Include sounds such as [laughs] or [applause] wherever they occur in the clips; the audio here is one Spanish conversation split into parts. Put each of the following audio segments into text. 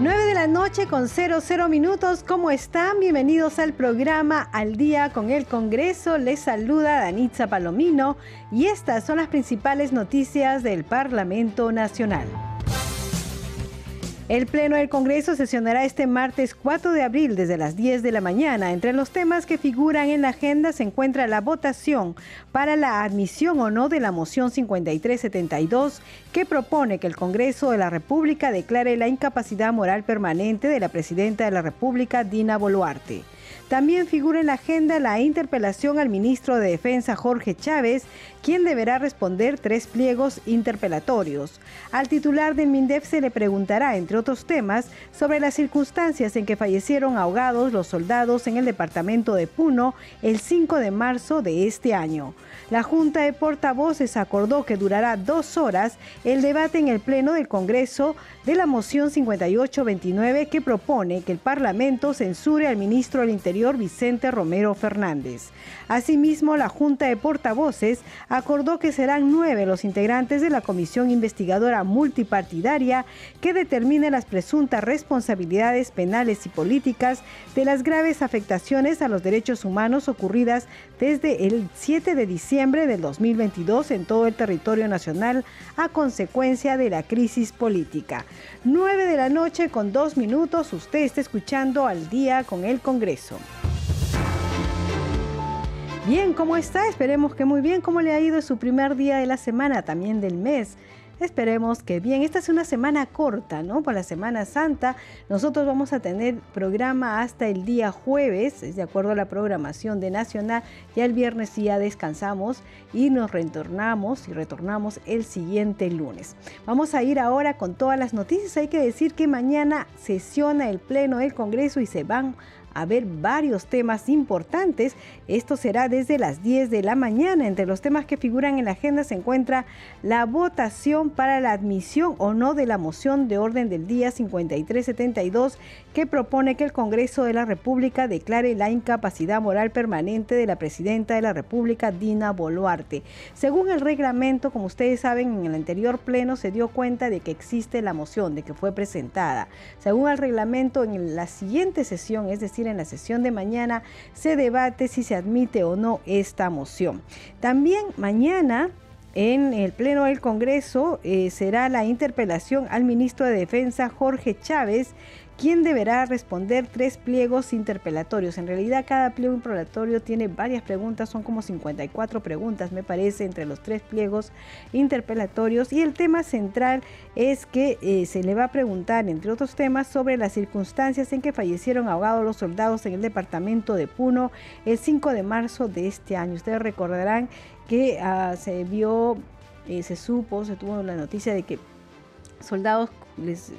9 de la noche con 00 minutos. ¿Cómo están? Bienvenidos al programa Al Día con el Congreso. Les saluda Danitza Palomino y estas son las principales noticias del Parlamento Nacional. El Pleno del Congreso sesionará este martes 4 de abril desde las 10 de la mañana. Entre los temas que figuran en la agenda se encuentra la votación para la admisión o no de la moción 5372 que propone que el Congreso de la República declare la incapacidad moral permanente de la Presidenta de la República, Dina Boluarte. También figura en la agenda la interpelación al ministro de Defensa Jorge Chávez, quien deberá responder tres pliegos interpelatorios. Al titular del MINDEF se le preguntará, entre otros temas, sobre las circunstancias en que fallecieron ahogados los soldados en el departamento de Puno el 5 de marzo de este año. La Junta de Portavoces acordó que durará dos horas el debate en el Pleno del Congreso de la moción 5829 que propone que el Parlamento censure al ministro del Interior Vicente Romero Fernández. Asimismo, la Junta de Portavoces acordó que serán nueve los integrantes de la Comisión Investigadora Multipartidaria que determine las presuntas responsabilidades penales y políticas de las graves afectaciones a los derechos humanos ocurridas desde el 7 de diciembre del 2022 en todo el territorio nacional a consecuencia de la crisis política. 9 de la noche con dos minutos, usted está escuchando al día con el Congreso. Bien, ¿cómo está? Esperemos que muy bien. ¿Cómo le ha ido su primer día de la semana, también del mes? Esperemos que bien. Esta es una semana corta, ¿no? Por la Semana Santa. Nosotros vamos a tener programa hasta el día jueves, es de acuerdo a la programación de Nacional. Ya el viernes ya descansamos y nos retornamos y retornamos el siguiente lunes. Vamos a ir ahora con todas las noticias. Hay que decir que mañana sesiona el Pleno del Congreso y se van a ver varios temas importantes. Esto será desde las 10 de la mañana. Entre los temas que figuran en la agenda se encuentra la votación para la admisión o no de la moción de orden del día 5372 que propone que el Congreso de la República declare la incapacidad moral permanente de la Presidenta de la República, Dina Boluarte. Según el reglamento, como ustedes saben, en el anterior pleno se dio cuenta de que existe la moción, de que fue presentada. Según el reglamento, en la siguiente sesión, es decir, en la sesión de mañana, se debate si se admite o no esta moción. También mañana en el Pleno del Congreso eh, será la interpelación al ministro de Defensa Jorge Chávez, quien deberá responder tres pliegos interpelatorios. En realidad cada pliego interpelatorio tiene varias preguntas, son como 54 preguntas me parece entre los tres pliegos interpelatorios y el tema central es que eh, se le va a preguntar, entre otros temas, sobre las circunstancias en que fallecieron ahogados los soldados en el departamento de Puno el 5 de marzo de este año. Ustedes recordarán que ah, se vio, eh, se supo, se tuvo la noticia de que soldados les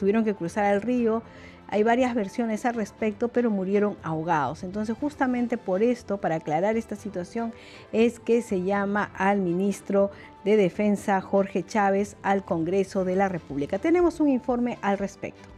tuvieron que cruzar el río. Hay varias versiones al respecto, pero murieron ahogados. Entonces, justamente por esto, para aclarar esta situación, es que se llama al ministro de Defensa, Jorge Chávez, al Congreso de la República. Tenemos un informe al respecto.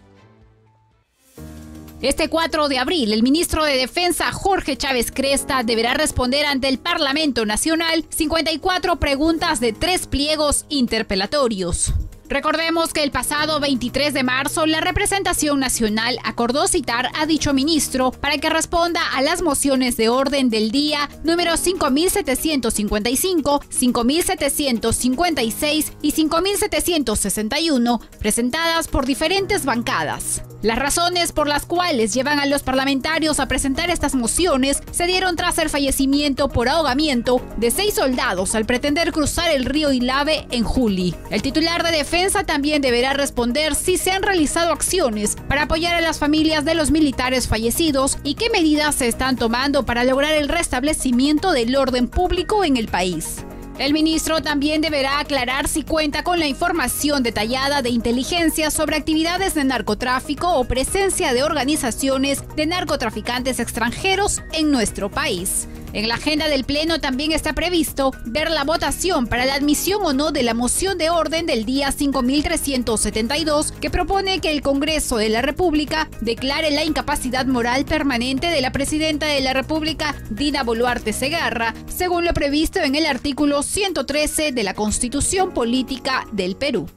Este 4 de abril, el ministro de Defensa Jorge Chávez Cresta deberá responder ante el Parlamento Nacional 54 preguntas de tres pliegos interpelatorios. Recordemos que el pasado 23 de marzo la representación nacional acordó citar a dicho ministro para que responda a las mociones de orden del día número 5755, 5756 y 5761 presentadas por diferentes bancadas. Las razones por las cuales llevan a los parlamentarios a presentar estas mociones se dieron tras el fallecimiento por ahogamiento de seis soldados al pretender cruzar el río Ilave en Juli. El titular de defensa también deberá responder si se han realizado acciones para apoyar a las familias de los militares fallecidos y qué medidas se están tomando para lograr el restablecimiento del orden público en el país. El ministro también deberá aclarar si cuenta con la información detallada de inteligencia sobre actividades de narcotráfico o presencia de organizaciones de narcotraficantes extranjeros en nuestro país. En la agenda del Pleno también está previsto ver la votación para la admisión o no de la moción de orden del día 5372 que propone que el Congreso de la República declare la incapacidad moral permanente de la presidenta de la República, Dina Boluarte Segarra, según lo previsto en el artículo 113 de la Constitución Política del Perú.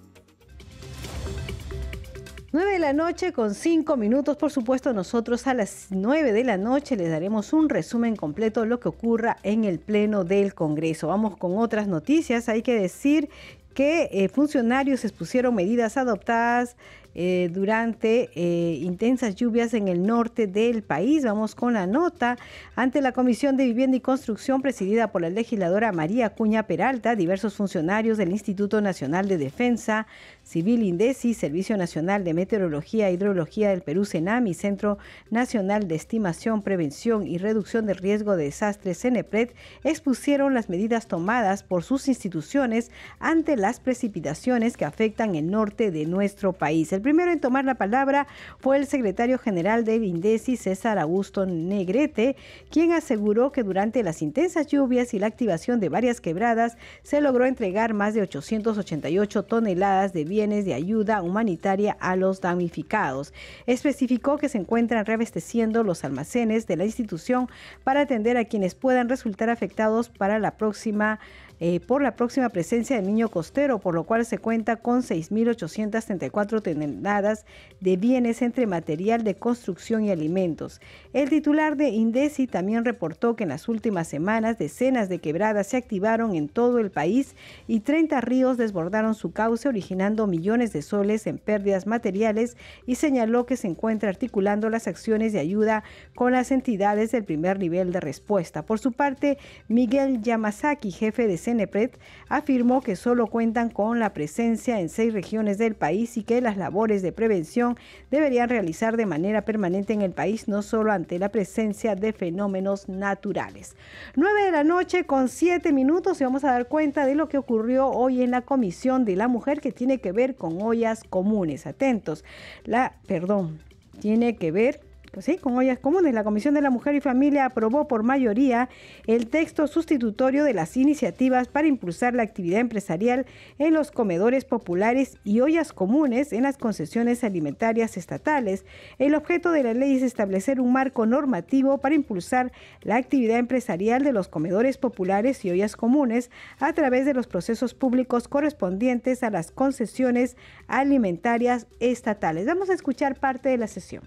9 de la noche con 5 minutos. Por supuesto, nosotros a las 9 de la noche les daremos un resumen completo de lo que ocurra en el Pleno del Congreso. Vamos con otras noticias. Hay que decir que eh, funcionarios expusieron medidas adoptadas eh, durante eh, intensas lluvias en el norte del país. Vamos con la nota. Ante la Comisión de Vivienda y Construcción presidida por la legisladora María Cuña Peralta, diversos funcionarios del Instituto Nacional de Defensa Civil INDECI, Servicio Nacional de Meteorología e Hidrología del Perú, CENAMI, Centro Nacional de Estimación, Prevención y Reducción del Riesgo de Desastres, CENEPRED, expusieron las medidas tomadas por sus instituciones ante las precipitaciones que afectan el norte de nuestro país. El primero en tomar la palabra fue el secretario general del INDECI, César Augusto Negrete, quien aseguró que durante las intensas lluvias y la activación de varias quebradas se logró entregar más de 888 toneladas de bienes de ayuda humanitaria a los damnificados. Especificó que se encuentran reabasteciendo los almacenes de la institución para atender a quienes puedan resultar afectados para la próxima eh, por la próxima presencia del niño costero, por lo cual se cuenta con 6.834 toneladas de bienes entre material de construcción y alimentos. El titular de Indesi también reportó que en las últimas semanas decenas de quebradas se activaron en todo el país y 30 ríos desbordaron su cauce originando millones de soles en pérdidas materiales y señaló que se encuentra articulando las acciones de ayuda con las entidades del primer nivel de respuesta. Por su parte, Miguel Yamazaki, jefe de CENEPRED afirmó que solo cuentan con la presencia en seis regiones del país y que las labores de prevención deberían realizar de manera permanente en el país, no solo ante la presencia de fenómenos naturales. 9 de la noche con 7 minutos y vamos a dar cuenta de lo que ocurrió hoy en la Comisión de la Mujer que tiene que ver con ollas comunes. Atentos. La, perdón, tiene que ver sí, con ollas comunes, la Comisión de la Mujer y Familia aprobó por mayoría el texto sustitutorio de las iniciativas para impulsar la actividad empresarial en los comedores populares y ollas comunes en las concesiones alimentarias estatales. El objeto de la ley es establecer un marco normativo para impulsar la actividad empresarial de los comedores populares y ollas comunes a través de los procesos públicos correspondientes a las concesiones alimentarias estatales. Vamos a escuchar parte de la sesión.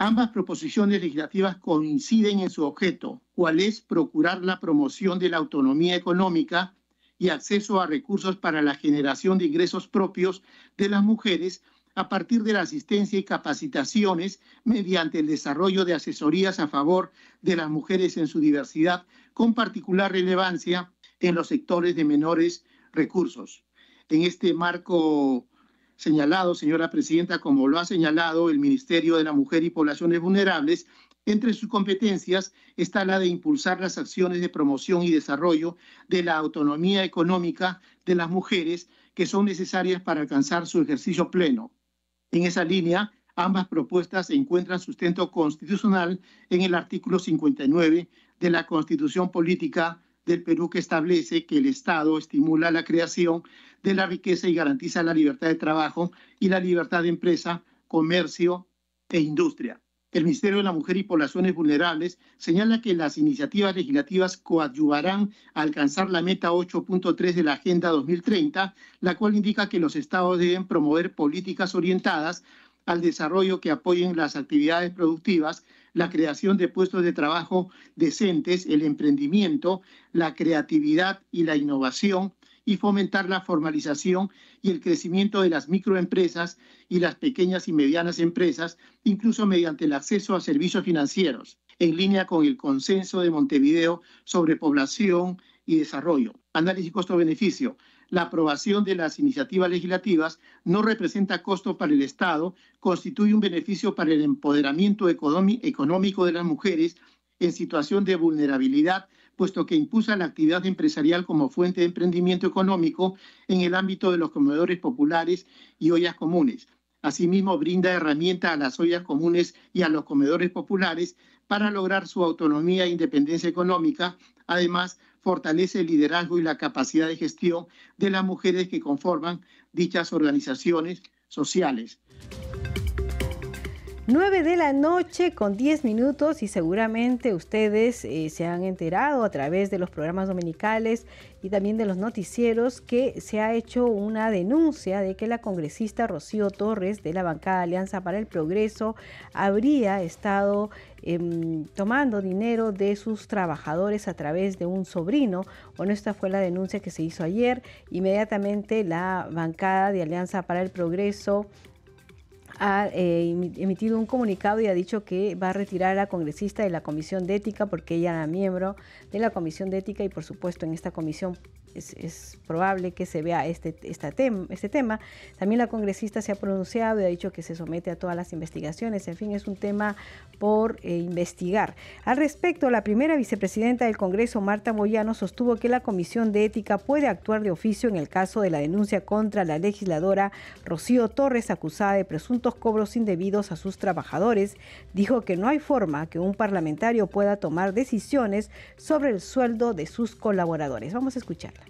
Ambas proposiciones legislativas coinciden en su objeto, cual es procurar la promoción de la autonomía económica y acceso a recursos para la generación de ingresos propios de las mujeres a partir de la asistencia y capacitaciones mediante el desarrollo de asesorías a favor de las mujeres en su diversidad, con particular relevancia en los sectores de menores recursos. En este marco señalado, señora presidenta, como lo ha señalado el Ministerio de la Mujer y Poblaciones Vulnerables, entre sus competencias está la de impulsar las acciones de promoción y desarrollo de la autonomía económica de las mujeres que son necesarias para alcanzar su ejercicio pleno. En esa línea, ambas propuestas encuentran sustento constitucional en el artículo 59 de la Constitución Política del Perú que establece que el Estado estimula la creación de la riqueza y garantiza la libertad de trabajo y la libertad de empresa, comercio e industria. El Ministerio de la Mujer y Poblaciones Vulnerables señala que las iniciativas legislativas coadyuvarán a alcanzar la meta 8.3 de la Agenda 2030, la cual indica que los estados deben promover políticas orientadas al desarrollo que apoyen las actividades productivas, la creación de puestos de trabajo decentes, el emprendimiento, la creatividad y la innovación, y fomentar la formalización y el crecimiento de las microempresas y las pequeñas y medianas empresas, incluso mediante el acceso a servicios financieros, en línea con el consenso de Montevideo sobre población y desarrollo. Análisis costo-beneficio. La aprobación de las iniciativas legislativas no representa costo para el Estado, constituye un beneficio para el empoderamiento económico de las mujeres en situación de vulnerabilidad puesto que impulsa la actividad empresarial como fuente de emprendimiento económico en el ámbito de los comedores populares y ollas comunes. Asimismo, brinda herramientas a las ollas comunes y a los comedores populares para lograr su autonomía e independencia económica. Además, fortalece el liderazgo y la capacidad de gestión de las mujeres que conforman dichas organizaciones sociales. 9 de la noche con 10 minutos y seguramente ustedes eh, se han enterado a través de los programas dominicales y también de los noticieros que se ha hecho una denuncia de que la congresista Rocío Torres de la bancada Alianza para el Progreso habría estado em, tomando dinero de sus trabajadores a través de un sobrino. Bueno, esta fue la denuncia que se hizo ayer. Inmediatamente la bancada de Alianza para el Progreso ha eh, emitido un comunicado y ha dicho que va a retirar a la congresista de la Comisión de Ética porque ella era miembro de la Comisión de Ética y por supuesto en esta comisión es, probable que se vea este, este tema. También la congresista se ha pronunciado y ha dicho que se somete a todas las investigaciones. En fin, es un tema por eh, investigar. Al respecto, la primera vicepresidenta del Congreso, Marta Moyano, sostuvo que la Comisión de Ética puede actuar de oficio en el caso de la denuncia contra la legisladora Rocío Torres, acusada de presuntos cobros indebidos a sus trabajadores. Dijo que no hay forma que un parlamentario pueda tomar decisiones sobre el sueldo de sus colaboradores. Vamos a escucharla.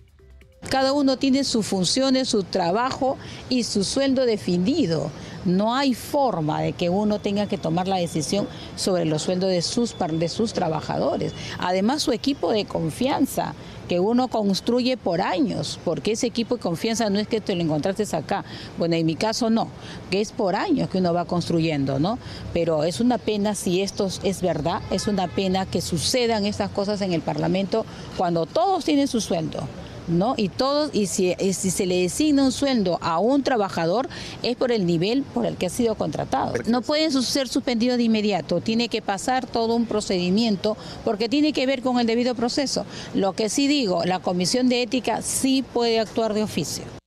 Cada uno tiene sus funciones, su trabajo y su sueldo definido. No hay forma de que uno tenga que tomar la decisión sobre los sueldos de sus, de sus trabajadores. Además, su equipo de confianza que uno construye por años, porque ese equipo de confianza no es que te lo encontraste acá, bueno, en mi caso no, que es por años que uno va construyendo, ¿no? Pero es una pena si esto es verdad, es una pena que sucedan estas cosas en el Parlamento cuando todos tienen su sueldo. ¿No? Y todos, y si, si, se le designa un sueldo a un trabajador, es por el nivel por el que ha sido contratado. No puede ser suspendido de inmediato, tiene que pasar todo un procedimiento porque tiene que ver con el debido proceso. Lo que sí digo, la Comisión de Ética sí puede actuar de oficio.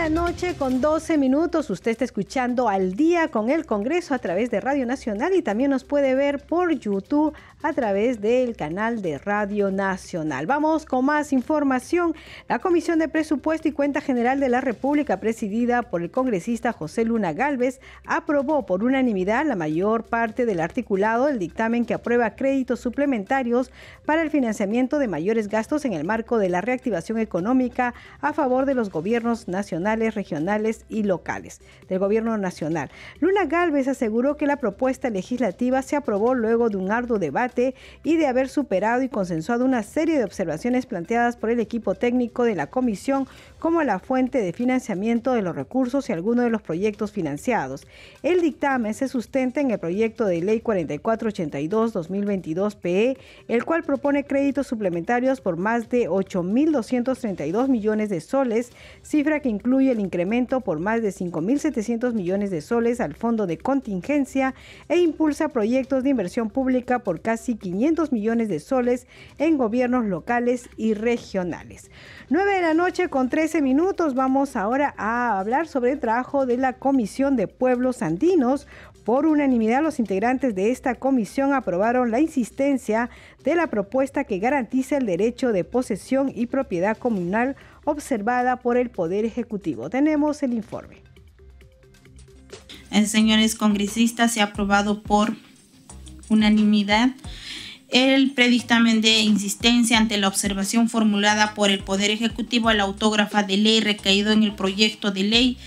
9 de la noche con 12 minutos. Usted está escuchando al día con el Congreso a través de Radio Nacional y también nos puede ver por YouTube a través del canal de Radio Nacional. Vamos con más información. La Comisión de Presupuesto y Cuenta General de la República, presidida por el congresista José Luna Galvez, aprobó por unanimidad la mayor parte del articulado del dictamen que aprueba créditos suplementarios para el financiamiento de mayores gastos en el marco de la reactivación económica a favor de los gobiernos nacionales, regionales y locales del gobierno nacional. Luna Galvez aseguró que la propuesta legislativa se aprobó luego de un arduo debate y de haber superado y consensuado una serie de observaciones planteadas por el equipo técnico de la comisión como la fuente de financiamiento de los recursos y algunos de los proyectos financiados. El dictamen se sustenta en el proyecto de ley 4482-2022-PE, el cual propone créditos suplementarios por más de 8.232 millones de soles, cifra que incluye el incremento por más de 5.700 millones de soles al fondo de contingencia e impulsa proyectos de inversión pública por casi 500 millones de soles en gobiernos locales y regionales. 9 de la noche con 13 minutos. Vamos ahora a hablar sobre el trabajo de la Comisión de Pueblos Andinos. Por unanimidad, los integrantes de esta comisión aprobaron la insistencia de la propuesta que garantiza el derecho de posesión y propiedad comunal observada por el Poder Ejecutivo. Tenemos el informe. Señores congresistas, se ha aprobado por unanimidad el predictamen de insistencia ante la observación formulada por el Poder Ejecutivo a la autógrafa de ley recaído en el proyecto de ley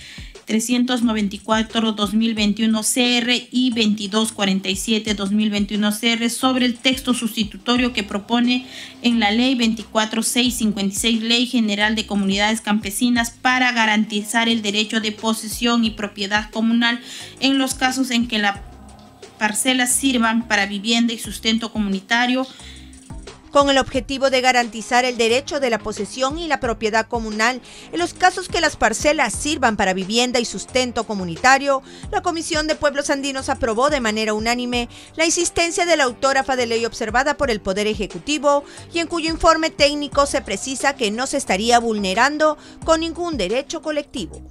394-2021 CR y 2247-2021 CR sobre el texto sustitutorio que propone en la ley 24656 Ley General de Comunidades Campesinas para garantizar el derecho de posesión y propiedad comunal en los casos en que la parcelas sirvan para vivienda y sustento comunitario con el objetivo de garantizar el derecho de la posesión y la propiedad comunal en los casos que las parcelas sirvan para vivienda y sustento comunitario, la Comisión de Pueblos Andinos aprobó de manera unánime la insistencia de la autógrafa de ley observada por el Poder Ejecutivo y en cuyo informe técnico se precisa que no se estaría vulnerando con ningún derecho colectivo.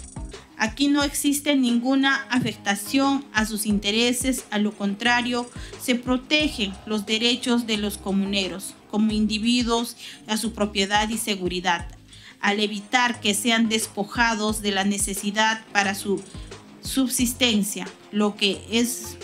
Aquí no existe ninguna afectación a sus intereses, a lo contrario, se protegen los derechos de los comuneros como individuos a su propiedad y seguridad, al evitar que sean despojados de la necesidad para su subsistencia, lo que es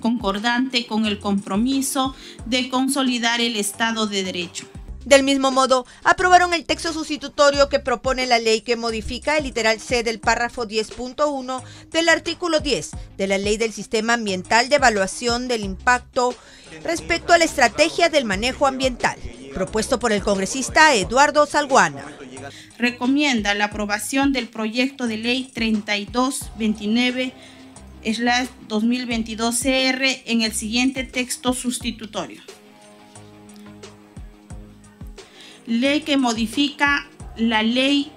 concordante con el compromiso de consolidar el Estado de Derecho. Del mismo modo, aprobaron el texto sustitutorio que propone la ley que modifica el literal C del párrafo 10.1 del artículo 10 de la Ley del Sistema Ambiental de Evaluación del Impacto respecto a la estrategia del manejo ambiental, propuesto por el congresista Eduardo Salguana. Recomienda la aprobación del proyecto de ley 3229 2022 CR en el siguiente texto sustitutorio. Ley que modifica la ley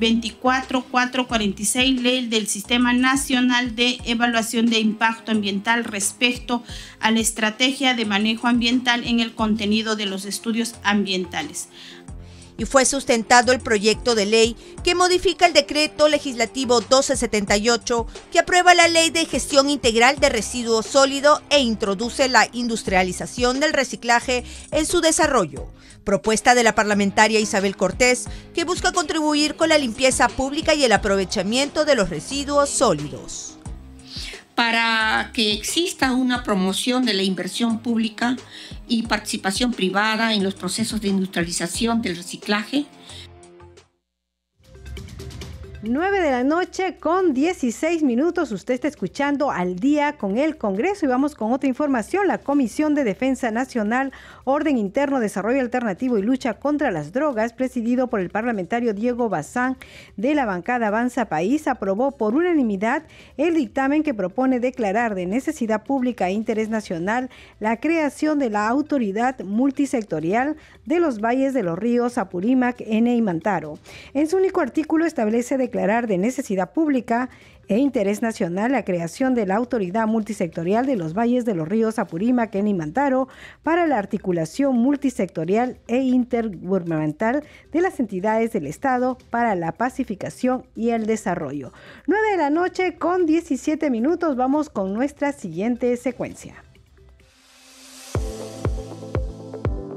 24446, ley del Sistema Nacional de Evaluación de Impacto Ambiental respecto a la estrategia de manejo ambiental en el contenido de los estudios ambientales y fue sustentado el proyecto de ley que modifica el decreto legislativo 1278 que aprueba la ley de gestión integral de residuos sólidos e introduce la industrialización del reciclaje en su desarrollo. Propuesta de la parlamentaria Isabel Cortés que busca contribuir con la limpieza pública y el aprovechamiento de los residuos sólidos. Para que exista una promoción de la inversión pública y participación privada en los procesos de industrialización del reciclaje 9 de la noche con 16 minutos. Usted está escuchando al día con el Congreso y vamos con otra información. La Comisión de Defensa Nacional, Orden Interno, Desarrollo Alternativo y Lucha contra las Drogas, presidido por el parlamentario Diego Bazán de la bancada Avanza País, aprobó por unanimidad el dictamen que propone declarar de necesidad pública e interés nacional la creación de la autoridad multisectorial de los valles de los ríos Apurímac, N y Mantaro. En su único artículo establece de declarar de necesidad pública e interés nacional la creación de la Autoridad Multisectorial de los Valles de los Ríos Apurímac y Mantaro para la articulación multisectorial e intergubernamental de las entidades del Estado para la pacificación y el desarrollo. 9 de la noche con 17 minutos vamos con nuestra siguiente secuencia.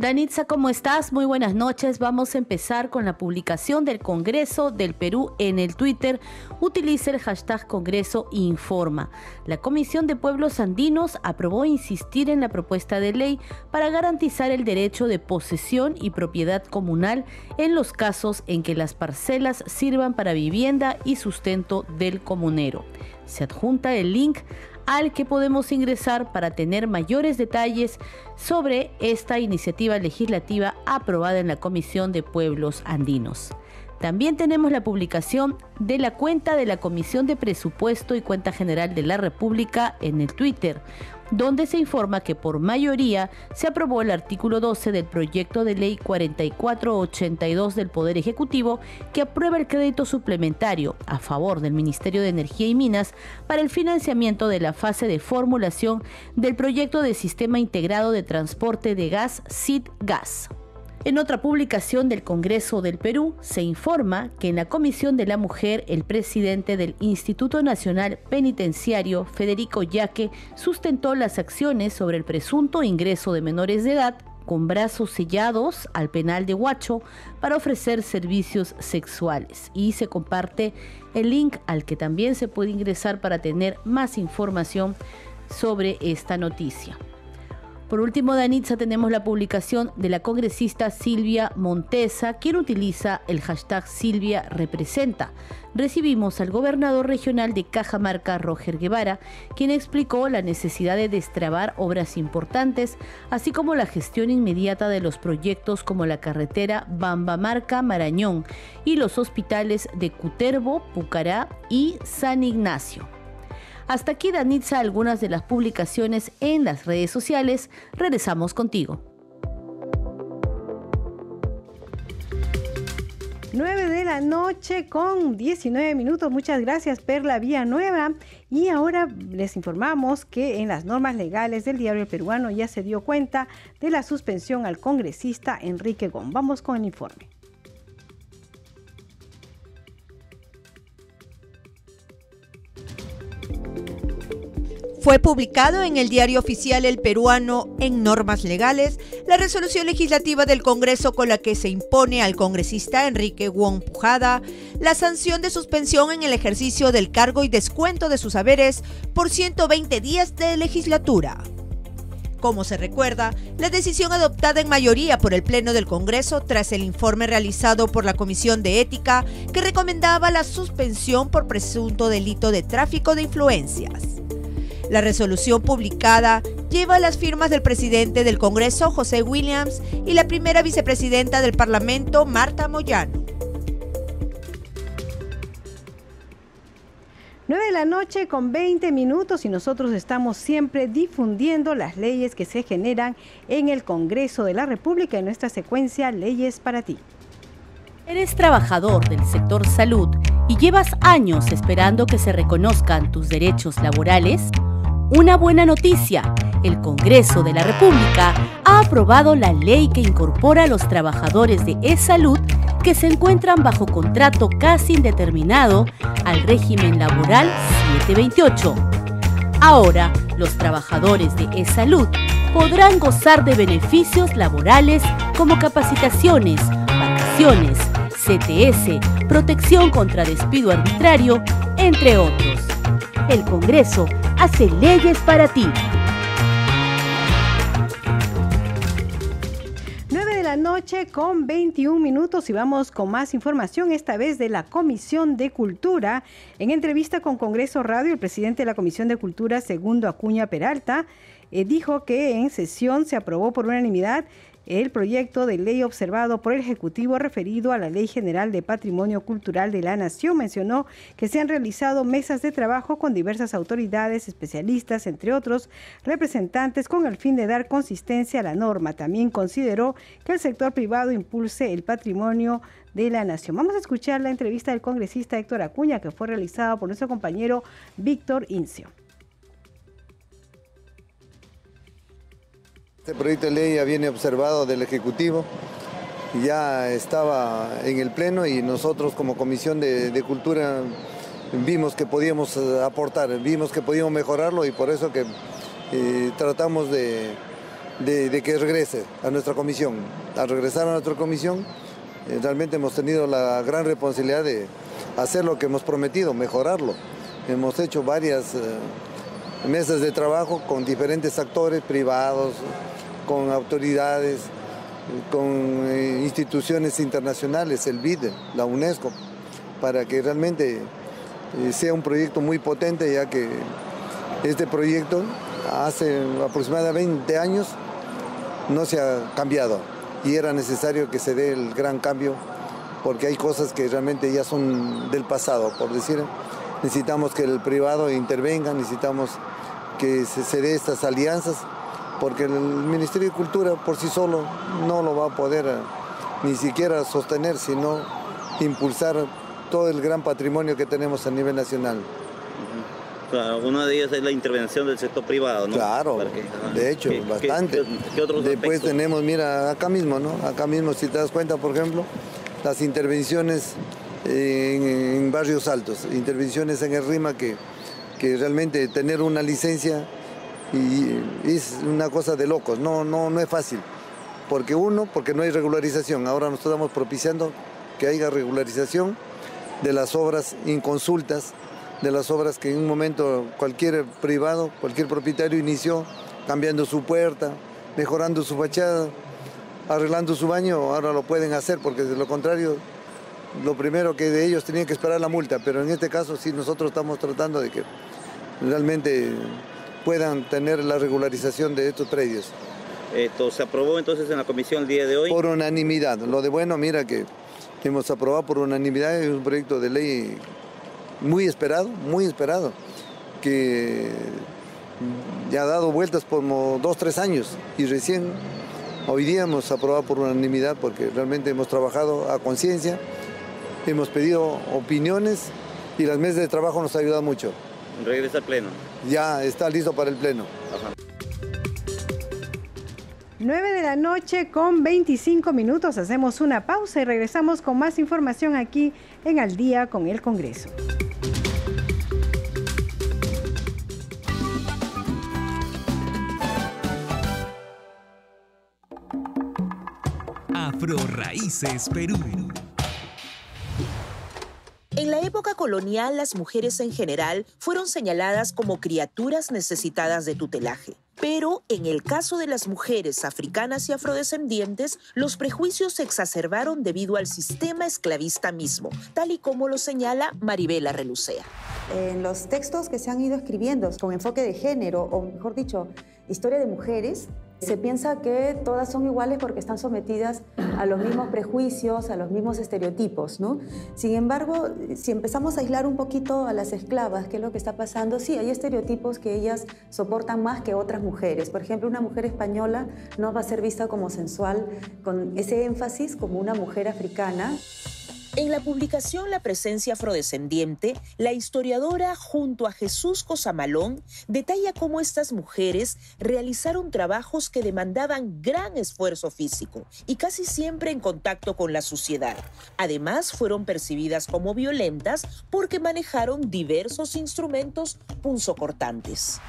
Danitza, ¿cómo estás? Muy buenas noches. Vamos a empezar con la publicación del Congreso del Perú en el Twitter. Utiliza el hashtag Congreso Informa. La Comisión de Pueblos Andinos aprobó insistir en la propuesta de ley para garantizar el derecho de posesión y propiedad comunal en los casos en que las parcelas sirvan para vivienda y sustento del comunero. Se adjunta el link al que podemos ingresar para tener mayores detalles sobre esta iniciativa legislativa aprobada en la Comisión de Pueblos Andinos. También tenemos la publicación de la cuenta de la Comisión de Presupuesto y Cuenta General de la República en el Twitter, donde se informa que por mayoría se aprobó el artículo 12 del proyecto de ley 4482 del Poder Ejecutivo que aprueba el crédito suplementario a favor del Ministerio de Energía y Minas para el financiamiento de la fase de formulación del proyecto de Sistema Integrado de Transporte de Gas SID-GAS. En otra publicación del Congreso del Perú se informa que en la Comisión de la Mujer el presidente del Instituto Nacional Penitenciario, Federico Yaque, sustentó las acciones sobre el presunto ingreso de menores de edad con brazos sellados al penal de Huacho para ofrecer servicios sexuales. Y se comparte el link al que también se puede ingresar para tener más información sobre esta noticia. Por último, Danitza, tenemos la publicación de la congresista Silvia Montesa, quien utiliza el hashtag Silvia Representa. Recibimos al gobernador regional de Cajamarca, Roger Guevara, quien explicó la necesidad de destrabar obras importantes, así como la gestión inmediata de los proyectos como la carretera Bambamarca-Marañón y los hospitales de Cuterbo, Pucará y San Ignacio. Hasta aquí, Danitza, algunas de las publicaciones en las redes sociales. Regresamos contigo. 9 de la noche con 19 minutos. Muchas gracias, Perla Vía Nueva. Y ahora les informamos que en las normas legales del diario peruano ya se dio cuenta de la suspensión al congresista Enrique Gón. Vamos con el informe. Fue publicado en el diario oficial El Peruano en normas legales la resolución legislativa del Congreso con la que se impone al congresista Enrique Wong Pujada la sanción de suspensión en el ejercicio del cargo y descuento de sus haberes por 120 días de legislatura. Como se recuerda, la decisión adoptada en mayoría por el Pleno del Congreso tras el informe realizado por la Comisión de Ética que recomendaba la suspensión por presunto delito de tráfico de influencias. La resolución publicada lleva las firmas del presidente del Congreso, José Williams, y la primera vicepresidenta del Parlamento, Marta Moyano. 9 de la noche con 20 minutos y nosotros estamos siempre difundiendo las leyes que se generan en el Congreso de la República en nuestra secuencia Leyes para ti. Eres trabajador del sector salud y llevas años esperando que se reconozcan tus derechos laborales. Una buena noticia, el Congreso de la República ha aprobado la ley que incorpora a los trabajadores de e-salud que se encuentran bajo contrato casi indeterminado al régimen laboral 728. Ahora, los trabajadores de e-salud podrán gozar de beneficios laborales como capacitaciones, vacaciones, CTS, protección contra despido arbitrario, entre otros. El Congreso hace leyes para ti. 9 de la noche con 21 minutos y vamos con más información, esta vez de la Comisión de Cultura. En entrevista con Congreso Radio, el presidente de la Comisión de Cultura, Segundo Acuña Peralta, eh, dijo que en sesión se aprobó por unanimidad el proyecto de ley observado por el Ejecutivo referido a la Ley General de Patrimonio Cultural de la Nación mencionó que se han realizado mesas de trabajo con diversas autoridades, especialistas, entre otros representantes, con el fin de dar consistencia a la norma. También consideró que el sector privado impulse el patrimonio de la Nación. Vamos a escuchar la entrevista del congresista Héctor Acuña, que fue realizada por nuestro compañero Víctor Incio. Este proyecto de ley ya viene observado del Ejecutivo, ya estaba en el Pleno y nosotros como Comisión de, Cultura vimos que podíamos eh, aportar, vimos que podíamos mejorarlo y por eso que eh, tratamos de, que regrese a nuestra comisión. Al regresar a nuestra comisión, eh, realmente hemos tenido la gran responsabilidad de hacer lo que hemos prometido, mejorarlo. Hemos hecho varias mesas de trabajo con diferentes actores privados, con autoridades, con eh, instituciones internacionales, el BID, la UNESCO, para que realmente eh, sea un proyecto muy potente, ya que este proyecto hace aproximadamente 20 años no se ha cambiado y era necesario que se dé el gran cambio porque hay cosas que realmente ya son del pasado, por decir, necesitamos que el privado intervenga, necesitamos que se, dé estas alianzas, porque el Ministerio de Cultura por sí solo no lo va a poder eh, ni siquiera sostener, sino impulsar todo el gran patrimonio que tenemos a nivel nacional. Claro, una de ellas es la intervención del sector privado, ¿no? Claro, de hecho, bastante. Después tenemos, mira, acá mismo, ¿no? Acá mismo, si te das cuenta, por ejemplo, las intervenciones en, barrios altos, intervenciones en el RIMA que que realmente tener una licencia y es una cosa de locos, no, no, no es fácil. Porque uno, porque no hay regularización. Ahora nos estamos propiciando que haya regularización de las obras inconsultas, de las obras que en un momento cualquier privado, cualquier propietario inició cambiando su puerta, mejorando su fachada, arreglando su baño, ahora lo pueden hacer porque de lo contrario, lo primero que de ellos tenían que esperar la multa, pero en este caso sí nosotros estamos tratando de que realmente puedan tener la regularización de estos predios. Esto se aprobó entonces en la comisión el día de hoy. Por unanimidad. Lo de bueno, mira que hemos aprobado por unanimidad, es un proyecto de ley muy esperado, muy esperado, que ya ha dado vueltas por como dos, tres años y recién hoy día hemos aprobado por unanimidad porque realmente hemos trabajado a conciencia hemos pedido opiniones y las mesas de trabajo nos ayudan mucho. Regresa al pleno. Ya está listo para el pleno. 9 de la noche con 25 minutos. Hacemos una pausa y regresamos con más información aquí en Al día con el Congreso. Afro Raíces Perú. En la época colonial, las mujeres en general fueron señaladas como criaturas necesitadas de tutelaje. Pero en el caso de las mujeres africanas y afrodescendientes, los prejuicios se exacerbaron debido al sistema esclavista mismo, tal y como lo señala Maribela Relucea. En los textos que se han ido escribiendo con enfoque de género, o mejor dicho, historia de mujeres, se piensa que todas son iguales porque están sometidas a los mismos prejuicios, a los mismos estereotipos, ¿no? Sin embargo, si empezamos a aislar un poquito a las esclavas, ¿qué es lo que está pasando? Sí, hay estereotipos que ellas soportan más que otras mujeres. Por ejemplo, una mujer española no va a ser vista como sensual con ese énfasis como una mujer africana. En la publicación La presencia afrodescendiente, la historiadora junto a Jesús Cosamalón detalla cómo estas mujeres realizaron trabajos que demandaban gran esfuerzo físico y casi siempre en contacto con la suciedad. Además, fueron percibidas como violentas porque manejaron diversos instrumentos punzocortantes.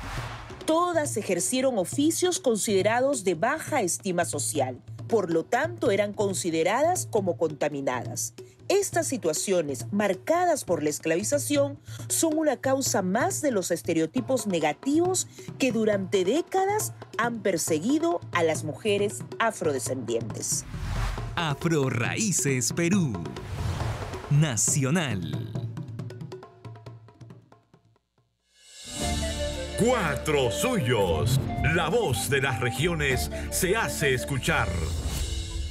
Todas ejercieron oficios considerados de baja estima social, por lo tanto eran consideradas como contaminadas. Estas situaciones, marcadas por la esclavización, son una causa más de los estereotipos negativos que durante décadas han perseguido a las mujeres afrodescendientes. Afro Raíces Perú. Nacional. Cuatro suyos. La voz de las regiones se hace escuchar.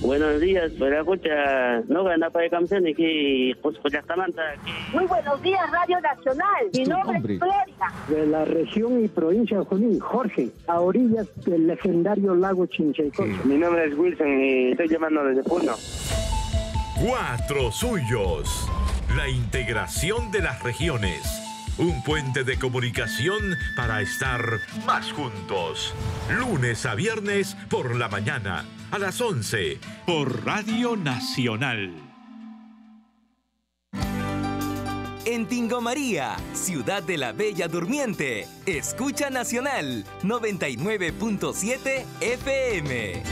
Buenos días, para escucha, no gana para campeones que Muy buenos días, Radio Nacional. Mi nombre es Gloria. De la región y provincia de Junín, Jorge, a orillas del legendario lago Chinchaycocha. Mi nombre es Wilson y estoy llamando desde Puno. Cuatro suyos. La integración de las regiones. Un puente de comunicación para estar más juntos. Lunes a viernes por la mañana a las 11 por Radio Nacional. En Tingo María, ciudad de la Bella Durmiente, escucha Nacional 99.7 FM.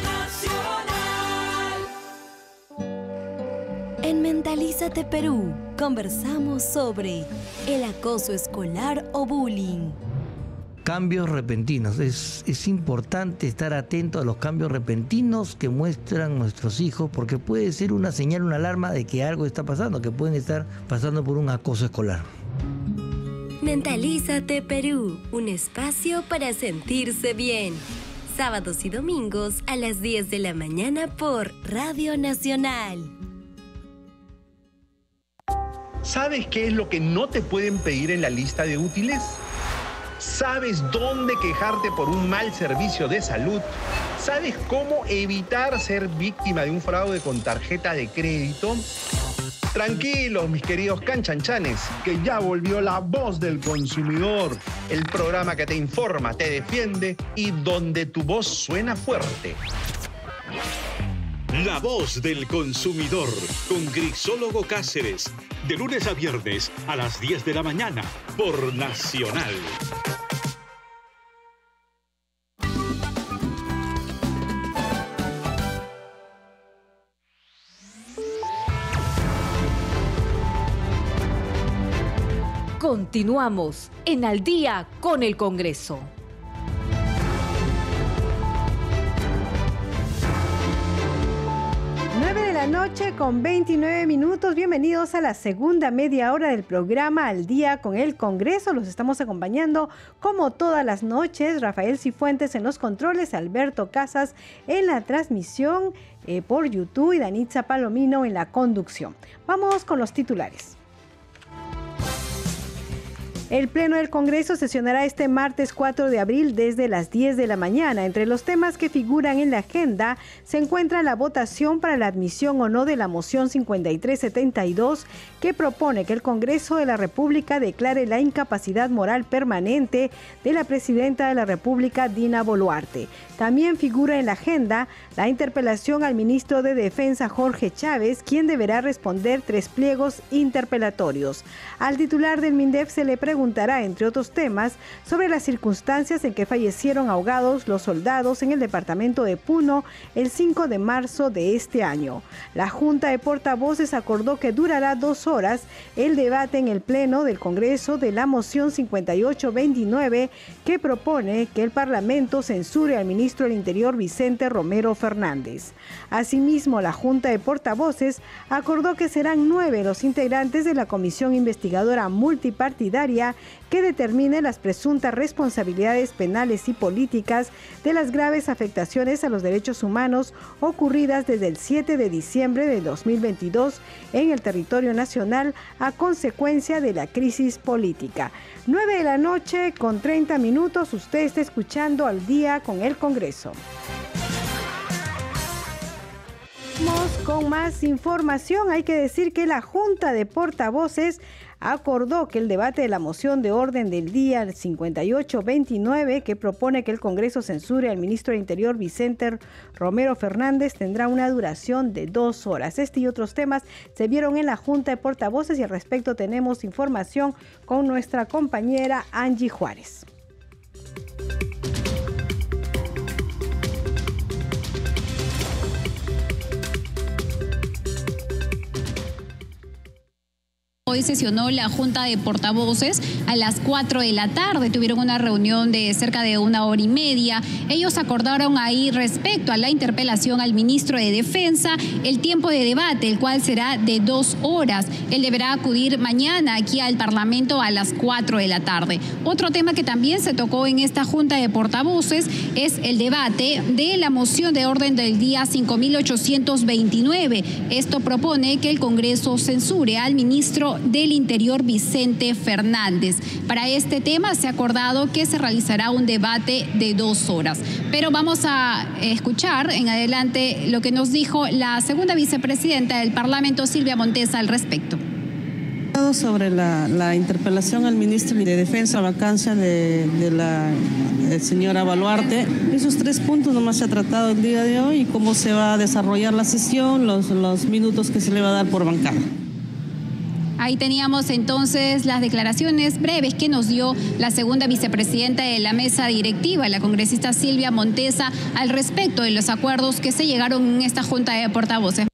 En Mentalízate Perú, conversamos sobre el acoso escolar o bullying cambios repentinos. Es, es, importante estar atento a los cambios repentinos que muestran nuestros hijos porque puede ser una señal, una alarma de que algo está pasando, que pueden estar pasando por un acoso escolar. Mentalízate Perú, un espacio para sentirse bien. Sábados y domingos a las 10 de la mañana por Radio Nacional. ¿Sabes qué es lo que no te pueden pedir en la lista de útiles? ¿Sabes dónde quejarte por un mal servicio de salud? ¿Sabes cómo evitar ser víctima de un fraude con tarjeta de crédito? Tranquilos, mis queridos canchanchanes, que ya volvió la voz del consumidor, el programa que te informa, te defiende y donde tu voz suena fuerte. La voz del consumidor con Grisólogo Cáceres, de lunes a viernes a las 10 de la mañana por Nacional. Continuamos en Al día con el Congreso. La noche con 29 minutos. Bienvenidos a la segunda media hora del programa Al día con el Congreso. Los estamos acompañando como todas las noches. Rafael Cifuentes en los controles, Alberto Casas en la transmisión eh, por YouTube y Danitza Palomino en la conducción. Vamos con los titulares. El Pleno del Congreso sesionará este martes 4 de abril desde las 10 de la mañana. Entre los temas que figuran en la agenda se encuentra la votación para la admisión o no de la moción 5372 que propone que el Congreso de la República declare la incapacidad moral permanente de la Presidenta de la República, Dina Boluarte. También figura en la agenda la interpelación al ministro de Defensa, Jorge Chávez, quien deberá responder tres pliegos interpelatorios. Al titular del MINDEF se le preguntará, entre otros temas, sobre las circunstancias en que fallecieron ahogados los soldados en el departamento de Puno el 5 de marzo de este año. La Junta de Portavoces acordó que durará dos horas el debate en el Pleno del Congreso de la moción 5829 que propone que el Parlamento censure al ministro del Interior Vicente Romero Fernández. Asimismo, la Junta de Portavoces acordó que serán nueve los integrantes de la Comisión Investigadora Multipartidaria que determine las presuntas responsabilidades penales y políticas de las graves afectaciones a los derechos humanos ocurridas desde el 7 de diciembre de 2022 en el territorio nacional a consecuencia de la crisis política. 9 de la noche con 30 minutos, usted está escuchando al día con el Congreso. Con más información. Hay que decir que la Junta de Portavoces acordó que el debate de la moción de orden del día 5829, que propone que el Congreso censure al ministro de Interior Vicente Romero Fernández, tendrá una duración de dos horas. Este y otros temas se vieron en la Junta de Portavoces y al respecto tenemos información con nuestra compañera Angie Juárez. Hoy sesionó la Junta de Portavoces a las 4 de la tarde. Tuvieron una reunión de cerca de una hora y media. Ellos acordaron ahí respecto a la interpelación al ministro de Defensa el tiempo de debate, el cual será de dos horas. Él deberá acudir mañana aquí al Parlamento a las 4 de la tarde. Otro tema que también se tocó en esta Junta de Portavoces es el debate de la moción de orden del día 5829. Esto propone que el Congreso censure al ministro del Interior Vicente Fernández. Para este tema se ha acordado que se realizará un debate de dos horas. Pero vamos a escuchar en adelante lo que nos dijo la segunda vicepresidenta del Parlamento, Silvia Montesa, al respecto sobre la, interpelación al ministro de Defensa, vacancia de, la señora Baluarte. Esos tres puntos nomás se ha tratado el día de hoy y cómo se va a desarrollar la sesión, los, los minutos que se le va a dar por bancada. Ahí teníamos entonces las declaraciones breves que nos dio la segunda vicepresidenta de la mesa directiva, la congresista Silvia Montesa, al respecto de los acuerdos que se llegaron en esta junta de portavoces.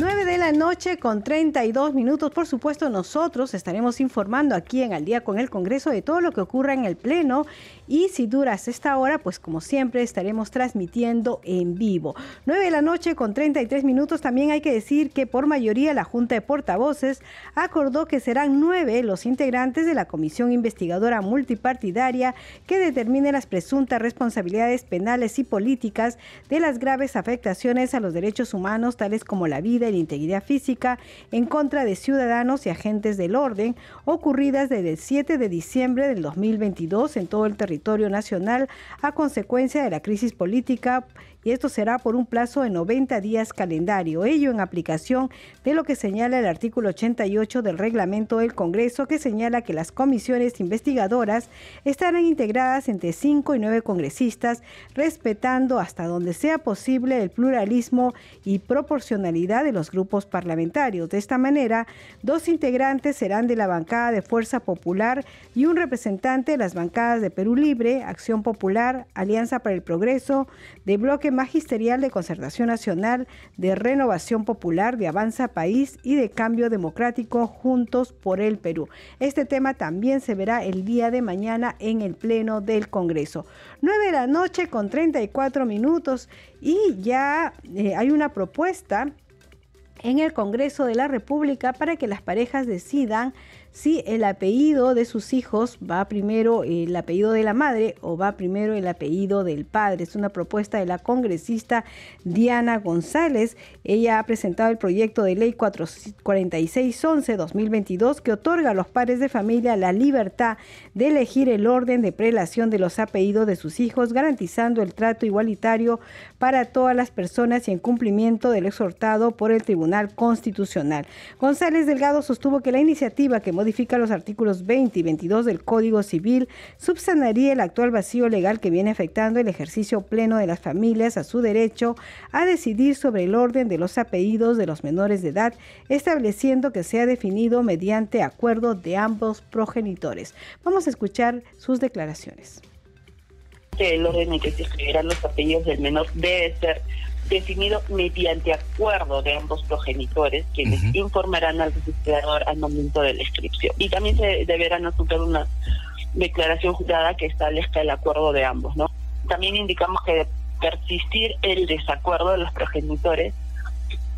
9 de la noche con 32 minutos. Por supuesto, nosotros estaremos informando aquí en Al día con el Congreso de todo lo que ocurra en el Pleno y si duras esta hora, pues como siempre estaremos transmitiendo en vivo. 9 de la noche con 33 minutos. También hay que decir que por mayoría la Junta de Portavoces acordó que serán nueve los integrantes de la Comisión Investigadora Multipartidaria que determine las presuntas responsabilidades penales y políticas de las graves afectaciones a los derechos humanos, tales como la vida y la integridad física, en contra de ciudadanos y agentes del orden, ocurridas desde el 7 de diciembre del 2022 en todo el territorio nacional a consecuencia de la crisis política y esto será por un plazo de 90 días calendario, ello en aplicación de lo que señala el artículo 88 del reglamento del Congreso, que señala que las comisiones investigadoras estarán integradas entre 5 y 9 congresistas, respetando hasta donde sea posible el pluralismo y proporcionalidad de los grupos parlamentarios. De esta manera, dos integrantes serán de la bancada de Fuerza Popular y un representante de las bancadas de Perú Libre, Acción Popular, Alianza para el Progreso, de Bloque Magisterial de Concertación Nacional, de Renovación Popular, de Avanza País y de Cambio Democrático Juntos por el Perú. Este tema también se verá el día de mañana en el Pleno del Congreso. 9 de la noche con 34 minutos y ya eh, hay una propuesta en el Congreso de la República para que las parejas decidan si el apellido de sus hijos va primero el apellido de la madre o va primero el apellido del padre. Es una propuesta de la congresista Diana González. Ella ha presentado el proyecto de ley 4611-2022 que otorga a los padres de familia la libertad de elegir el orden de prelación de los apellidos de sus hijos, garantizando el trato igualitario para todas las personas y en cumplimiento del exhortado por el Tribunal Constitucional. González Delgado sostuvo que la iniciativa que modifica los artículos 20 y 22 del Código Civil subsanaría el actual vacío legal que viene afectando el ejercicio pleno de las familias a su derecho a decidir sobre el orden de los apellidos de los menores de edad, estableciendo que sea definido mediante acuerdo de ambos progenitores. Vamos a escuchar sus declaraciones el orden en que se escribirán los apellidos del menor debe ser definido mediante acuerdo de ambos progenitores, quienes informarán al registrador al momento de la inscripción. Y también se deberán asuntar una declaración jurada que establezca el acuerdo de ambos, ¿no? También indicamos que de persistir el desacuerdo de los progenitores,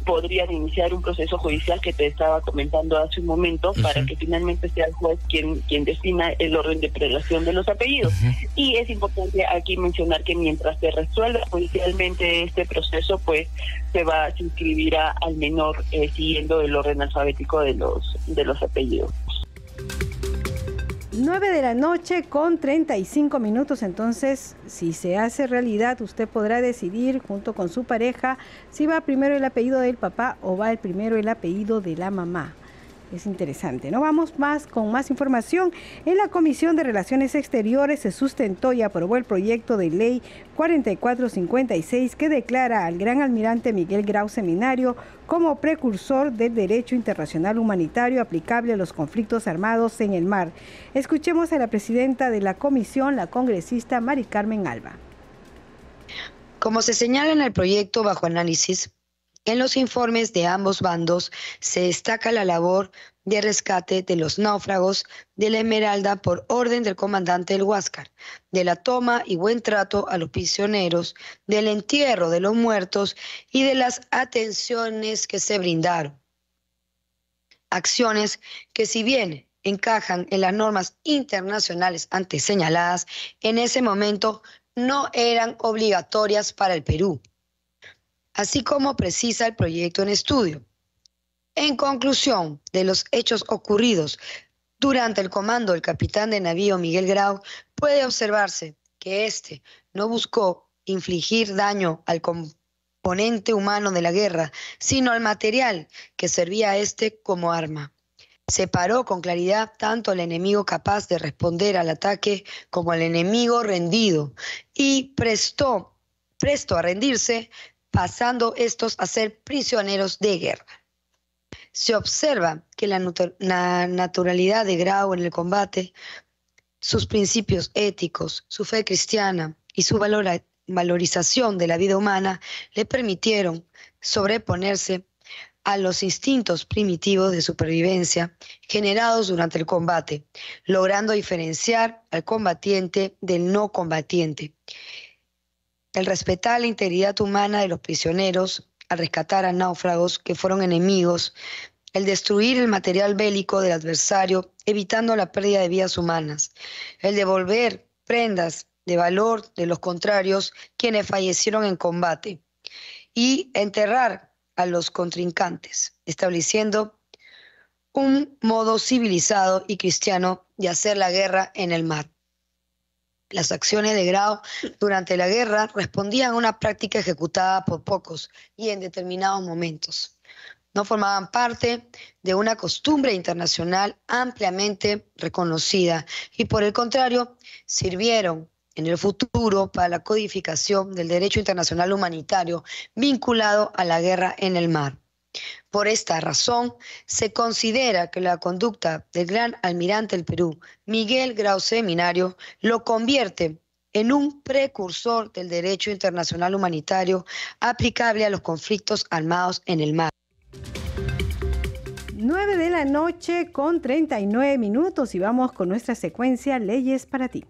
podrían iniciar un proceso judicial que te estaba comentando hace un momento para que finalmente sea el juez quien quien defina el orden de prelación de los apellidos. Y es importante aquí mencionar que mientras se resuelva judicialmente este proceso, pues se va se inscribirá al menor eh, siguiendo el orden alfabético de los de los apellidos. 9 de la noche con 35 minutos, entonces si se hace realidad usted podrá decidir junto con su pareja si va primero el apellido del papá o va primero el apellido de la mamá. Es interesante. No vamos más con más información. En la Comisión de Relaciones Exteriores se sustentó y aprobó el proyecto de ley 4456 que declara al gran almirante Miguel Grau Seminario como precursor del derecho internacional humanitario aplicable a los conflictos armados en el mar. Escuchemos a la presidenta de la comisión, la congresista Mari Carmen Alba. Como se señala en el proyecto bajo análisis, en los informes de ambos bandos se destaca la labor de rescate de los náufragos de la Esmeralda por orden del comandante del Huáscar, de la toma y buen trato a los prisioneros, del entierro de los muertos y de las atenciones que se brindaron. Acciones que si bien encajan en las normas internacionales antes señaladas, en ese momento no eran obligatorias para el Perú así como precisa el proyecto en estudio. En conclusión de los hechos ocurridos durante el comando del capitán de navío Miguel Grau, puede observarse que éste no buscó infligir daño al componente humano de la guerra, sino al material que servía a éste como arma. Separó con claridad tanto al enemigo capaz de responder al ataque como al enemigo rendido y prestó, presto a rendirse, pasando estos a ser prisioneros de guerra. Se observa que la, naturalidad de Grau en el combate, sus principios éticos, su fe cristiana y su valorización de la vida humana le permitieron sobreponerse a los instintos primitivos de supervivencia generados durante el combate, logrando diferenciar al combatiente del no combatiente el respetar la integridad humana de los prisioneros, al rescatar a náufragos que fueron enemigos, el destruir el material bélico del adversario, evitando la pérdida de vidas humanas, el devolver prendas de valor de los contrarios quienes fallecieron en combate y enterrar a los contrincantes, estableciendo un modo civilizado y cristiano de hacer la guerra en el mar. Las acciones de Grau durante la guerra respondían a una práctica ejecutada por pocos y en determinados momentos. No formaban parte de una costumbre internacional ampliamente reconocida y por el contrario sirvieron en el futuro para la codificación del derecho internacional humanitario vinculado a la guerra en el mar. Por esta razón, se considera que la conducta del gran almirante del Perú, Miguel Grau Seminario, lo convierte en un precursor del derecho internacional humanitario aplicable a los conflictos armados en el mar. 9 de la noche con 39 minutos y vamos con nuestra secuencia Leyes para ti.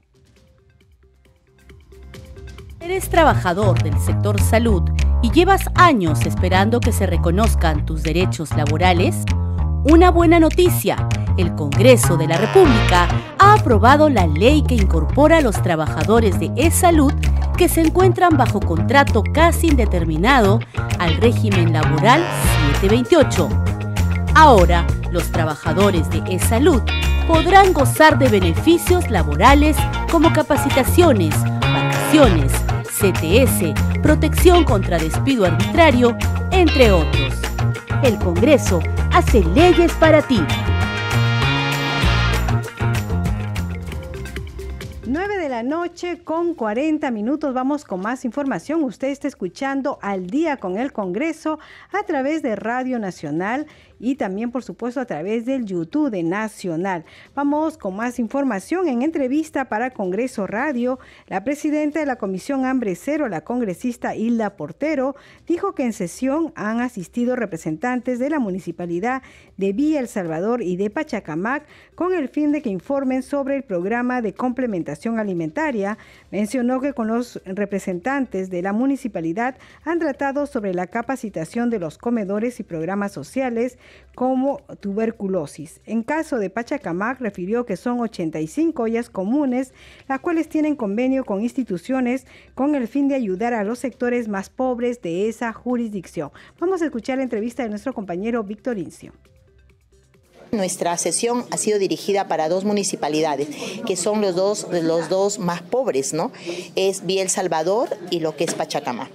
¿Eres trabajador del sector salud y llevas años esperando que se reconozcan tus derechos laborales? Una buena noticia. el Congreso de la República ha aprobado la ley que incorpora a los trabajadores de e-salud que se encuentran bajo contrato casi indeterminado al régimen laboral 728. Ahora, los trabajadores de e-salud podrán gozar de beneficios laborales como capacitaciones, vacaciones, CTS, protección contra despido arbitrario, entre otros. El Congreso hace leyes para ti. 9 de la noche con 40 minutos. Vamos con más información. Usted está escuchando al día con el Congreso a través de Radio Nacional y también, por supuesto, a través del YouTube de Nacional. Vamos con más información. En entrevista para Congreso Radio, la presidenta de la Comisión Hambre Cero, la congresista Hilda Portero, dijo que en sesión han asistido representantes de la municipalidad de Villa El Salvador y de Pachacamac con el fin de que informen sobre el programa de complementación alimentaria. Mencionó que con los representantes de la municipalidad han tratado sobre la capacitación de los comedores y programas sociales como tuberculosis. En caso de Pachacamac, refirió que son 85 ollas comunes, las cuales tienen convenio con instituciones con el fin de ayudar a los sectores más pobres de esa jurisdicción. Vamos a escuchar la entrevista de nuestro compañero Víctor Incio. Nuestra sesión ha sido dirigida para dos municipalidades, que son los dos, los dos más pobres, ¿no? Es Vía El Salvador y lo que es Pachacamac.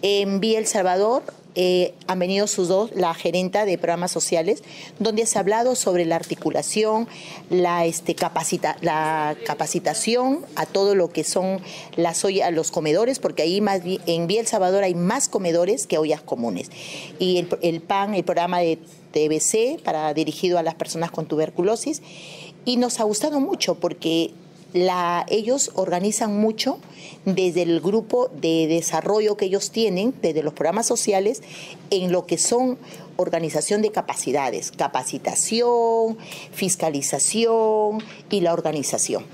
En Vía El Salvador eh, han venido sus dos, la gerenta de programas sociales, donde se ha hablado sobre la articulación, la, este, capacita, la capacitación a todo lo que son las ollas, los comedores, porque ahí más en Vía El Salvador hay más comedores que ollas comunes. Y el, el PAN, el programa de TBC, para, dirigido a las personas con tuberculosis, y nos ha gustado mucho porque la, ellos organizan mucho desde el grupo de desarrollo que ellos tienen, desde los programas sociales, en lo que son organización de capacidades, capacitación, fiscalización y la organización.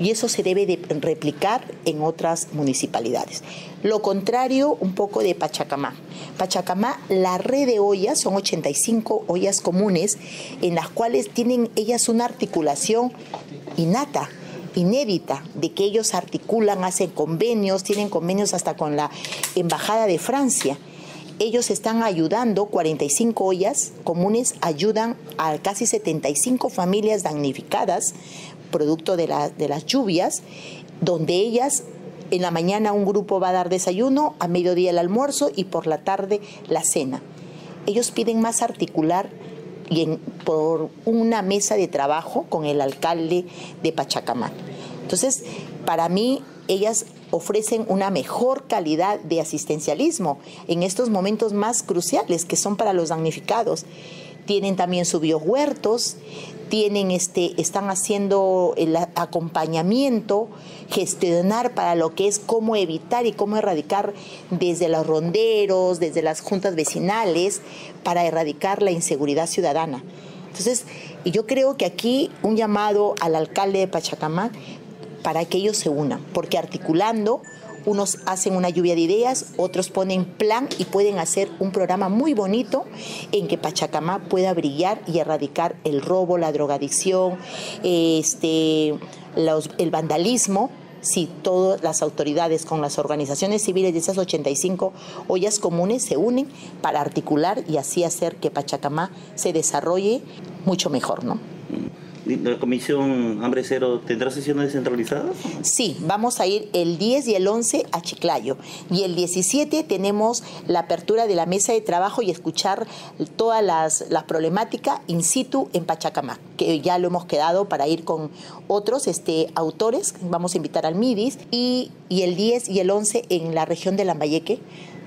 Y eso se debe de replicar en otras municipalidades. Lo contrario, un poco de Pachacamá. Pachacamá, la red de ollas, son 85 ollas comunes, en las cuales tienen ellas una articulación innata inédita de que ellos articulan, hacen convenios, tienen convenios hasta con la Embajada de Francia. Ellos están ayudando, 45 ollas comunes ayudan a casi 75 familias damnificadas, producto de, de las lluvias, donde ellas en la mañana un grupo va a dar desayuno, a mediodía el almuerzo y por la tarde la cena. Ellos piden más articular y por una mesa de trabajo con el alcalde de Pachacamac. Entonces, para mí, ellas ofrecen una mejor calidad de asistencialismo en estos momentos más cruciales que son para los damnificados. Tienen también sus biohuertos, tienen este, están haciendo el acompañamiento, gestionar para lo que es cómo evitar y cómo erradicar desde los ronderos, desde las juntas vecinales, para erradicar la inseguridad ciudadana. Entonces, yo creo que aquí un llamado al alcalde de Pachacamac para que ellos se unan, porque articulando unos hacen una lluvia de ideas, otros ponen plan y pueden hacer un programa muy bonito en que Pachacamá pueda brillar y erradicar el robo, la drogadicción, este, el vandalismo si todas las autoridades con las organizaciones civiles de esas 85 ollas comunes se unen para articular y así hacer que Pachacamá se desarrolle mucho mejor, ¿no? ¿La Comisión Hambre Cero tendrá sesiones descentralizadas? Sí, vamos a ir el 10 y el 11 a Chiclayo. Y el 17 tenemos la apertura de la mesa de trabajo y escuchar todas las, problemáticas in situ en Pachacamac, que ya lo hemos quedado para ir con otros este, autores. Vamos a invitar al MIDIS. Y, y el 10 y el 11 en la región de Lambayeque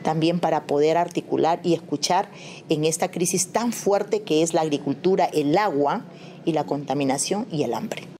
también para poder articular y escuchar en esta crisis tan fuerte que es la agricultura, el agua y la contaminación y el hambre.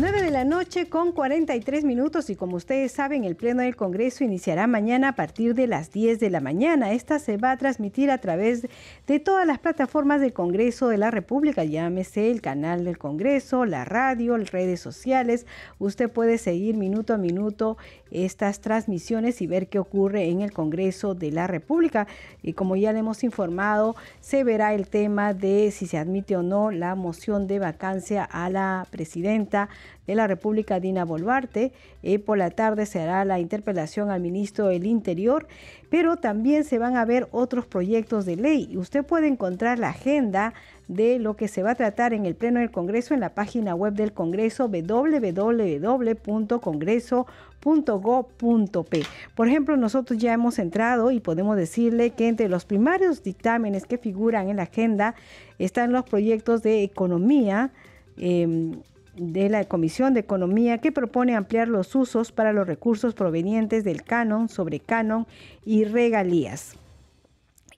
9 de la noche con 43 minutos y como ustedes saben, el Pleno del Congreso iniciará mañana a partir de las 10 de la mañana. Esta se va a transmitir a través de todas las plataformas del Congreso de la República, llámese el canal del Congreso, la radio, las redes sociales. Usted puede seguir minuto a minuto estas transmisiones y ver qué ocurre en el Congreso de la República. Y como ya le hemos informado, se verá el tema de si se admite o no la moción de vacancia a la presidenta de la República, Dina Boluarte. Eh, por la tarde se hará la interpelación al ministro del Interior, pero también se van a ver otros proyectos de ley. Usted puede encontrar la agenda de lo que se va a tratar en el Pleno del Congreso en la página web del Congreso www.congreso.go.p. Por ejemplo, nosotros ya hemos entrado y podemos decirle que entre los primarios dictámenes que figuran en la agenda están los proyectos de economía, eh, de la Comisión de Economía que propone ampliar los usos para los recursos provenientes del canon, sobre canon y regalías.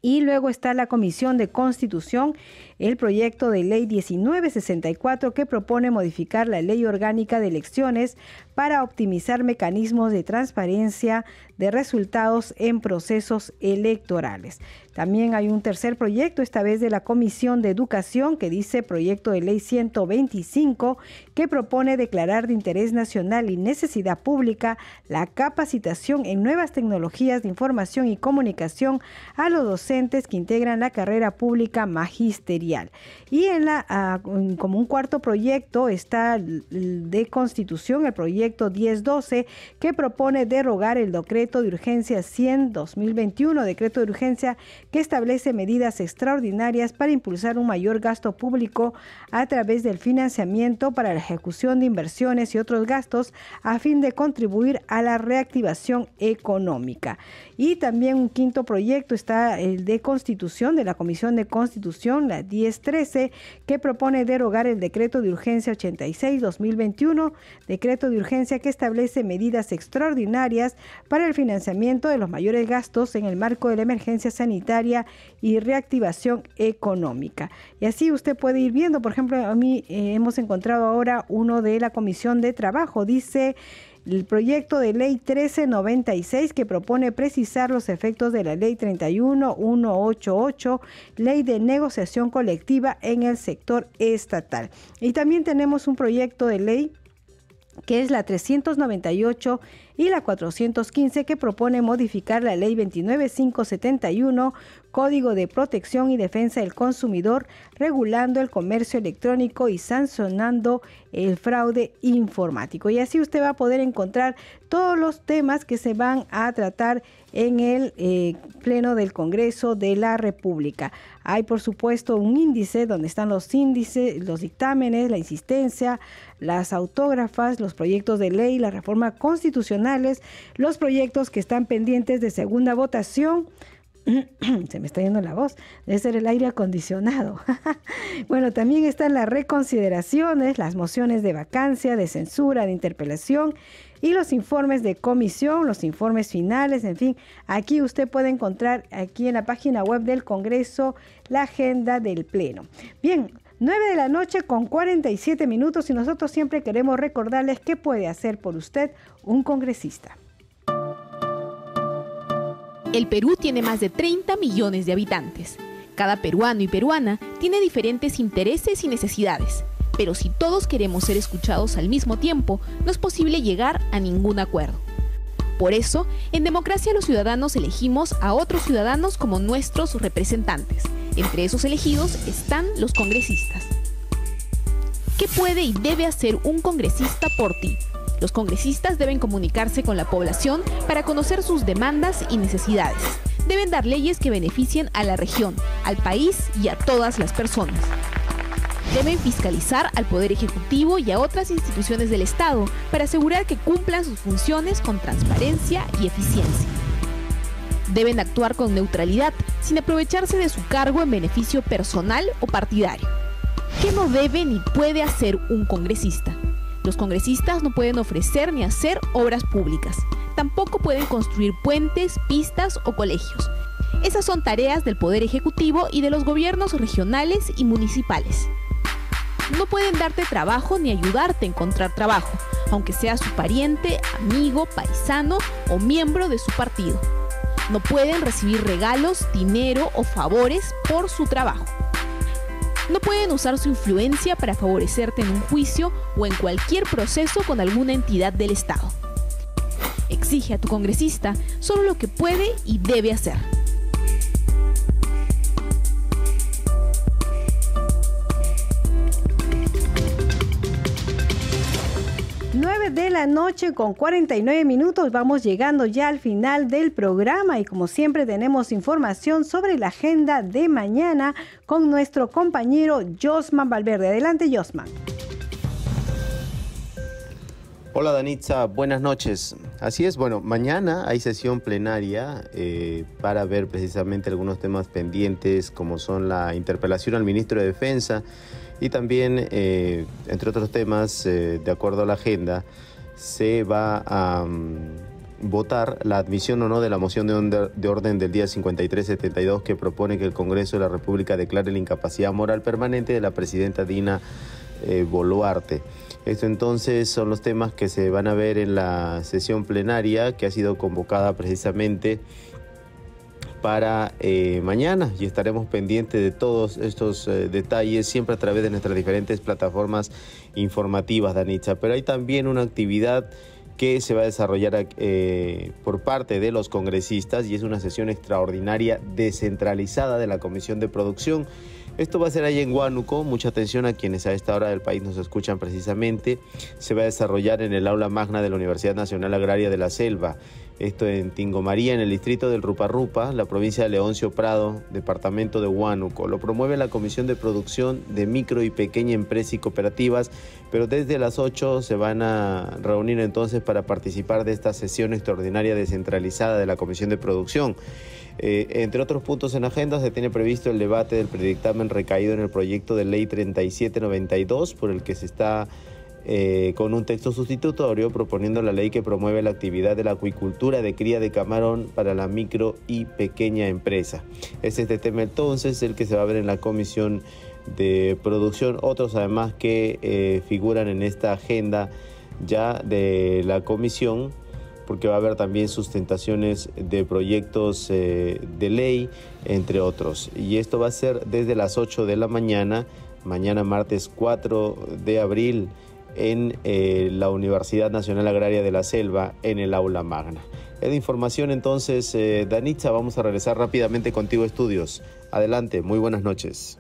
Y luego está la Comisión de Constitución, el proyecto de ley 1964 que propone modificar la ley orgánica de elecciones para optimizar mecanismos de transparencia de resultados en procesos electorales. También hay un tercer proyecto, esta vez de la Comisión de Educación, que dice proyecto de ley 125, que propone declarar de interés nacional y necesidad pública la capacitación en nuevas tecnologías de información y comunicación a los docentes que integran la carrera pública magisterial. Y en la, ah, como un cuarto proyecto está de constitución, el proyecto 1012, que propone derogar el decreto de urgencia 100-2021, decreto de urgencia que establece medidas extraordinarias para impulsar un mayor gasto público a través del financiamiento para la ejecución de inversiones y otros gastos a fin de contribuir a la reactivación económica. Y también un quinto proyecto está el de constitución de la Comisión de Constitución, la 1013, que propone derogar el decreto de urgencia 86-2021, decreto de urgencia que establece medidas extraordinarias para el financiamiento de los mayores gastos en el marco de la emergencia sanitaria y reactivación económica. Y así usted puede ir viendo, por ejemplo, a mí eh, hemos encontrado ahora uno de la Comisión de Trabajo, dice el proyecto de ley 1396 que propone precisar los efectos de la ley 31188, ley de negociación colectiva en el sector estatal. Y también tenemos un proyecto de ley que es la 398 y la 415 que propone modificar la ley 29571 Código de Protección y Defensa del Consumidor, regulando el comercio electrónico y sancionando el fraude informático. Y así usted va a poder encontrar todos los temas que se van a tratar en el eh, Pleno del Congreso de la República. Hay, por supuesto, un índice donde están los índices, los dictámenes, la insistencia, las autógrafas, los proyectos de ley, las reformas constitucionales, los proyectos que están pendientes de segunda votación [clears throat] se me está yendo la voz, debe ser el aire acondicionado. [laughs] bueno, también están las reconsideraciones, las mociones de vacancia, de censura, de interpelación y los informes de comisión, los informes finales, en fin, aquí usted puede encontrar aquí en la página web del Congreso la agenda del Pleno. Bien, 9 de la noche con 47 minutos y nosotros siempre queremos recordarles qué puede hacer por usted un congresista. El Perú tiene más de 30 millones de habitantes. Cada peruano y peruana tiene diferentes intereses y necesidades, pero si todos queremos ser escuchados al mismo tiempo, no es posible llegar a ningún acuerdo. Por eso, en democracia los ciudadanos elegimos a otros ciudadanos como nuestros representantes. Entre esos elegidos están los congresistas. ¿Qué puede y debe hacer un congresista por ti? Los congresistas deben comunicarse con la población para conocer sus demandas y necesidades. Deben dar leyes que beneficien a la región, al país y a todas las personas. Deben fiscalizar al Poder Ejecutivo y a otras instituciones del Estado para asegurar que cumplan sus funciones con transparencia y eficiencia. Deben actuar con neutralidad, sin aprovecharse de su cargo en beneficio personal o partidario. ¿Qué no debe ni puede hacer un congresista? Los congresistas no pueden ofrecer ni hacer obras públicas. Tampoco pueden construir puentes, pistas o colegios. Esas son tareas del Poder Ejecutivo y de los gobiernos regionales y municipales. No pueden darte trabajo ni ayudarte a encontrar trabajo, aunque sea su pariente, amigo, paisano o miembro de su partido. No pueden recibir regalos, dinero o favores por su trabajo. No pueden usar su influencia para favorecerte en un juicio o en cualquier proceso con alguna entidad del Estado. Exige a tu congresista solo lo que puede y debe hacer. 9 de la noche con 49 minutos vamos llegando ya al final del programa y como siempre tenemos información sobre la agenda de mañana con nuestro compañero Josman Valverde. Adelante Josman. Hola Danitza, buenas noches. Así es, bueno, mañana hay sesión plenaria eh, para ver precisamente algunos temas pendientes como son la interpelación al ministro de Defensa y también, eh, entre otros temas, eh, de acuerdo a la agenda, se va a mm, votar la admisión o no de la moción de, orden del día 5372 que propone que el Congreso de la República declare la incapacidad moral permanente de la presidenta Dina eh, Boluarte. Esto entonces son los temas que se van a ver en la sesión plenaria que ha sido convocada precisamente para eh, mañana y estaremos pendientes de todos estos eh, detalles siempre a través de nuestras diferentes plataformas informativas, Danitza. Pero hay también una actividad que se va a desarrollar eh, por parte de los congresistas y es una sesión extraordinaria descentralizada de la Comisión de Producción. Esto va a ser ahí en Huánuco, mucha atención a quienes a esta hora del país nos escuchan precisamente. Se va a desarrollar en el aula magna de la Universidad Nacional Agraria de la Selva esto en Tingomaría, en el distrito del Ruparrupa, la provincia de Leoncio Prado, departamento de Huánuco. Lo promueve la Comisión de Producción de Micro y Pequeña Empresa y Cooperativas, pero desde las 8 se van a reunir entonces para participar de esta sesión extraordinaria descentralizada de la Comisión de Producción. Eh, entre otros puntos en agenda, se tiene previsto el debate del predictamen recaído en el proyecto de ley 3792, por el que se está eh, con un texto sustitutorio proponiendo la ley que promueve la actividad de la acuicultura de cría de camarón para la micro y pequeña empresa. Es este tema entonces el que se va a ver en la comisión de producción, otros además que eh, figuran en esta agenda ya de la comisión porque va a haber también sustentaciones de proyectos eh, de ley, entre otros. Y esto va a ser desde las 8 de la mañana, mañana martes 4 de abril en eh, la Universidad Nacional Agraria de la Selva, en el aula magna. Es de información entonces, eh, Danitza, vamos a regresar rápidamente contigo estudios. Adelante, muy buenas noches.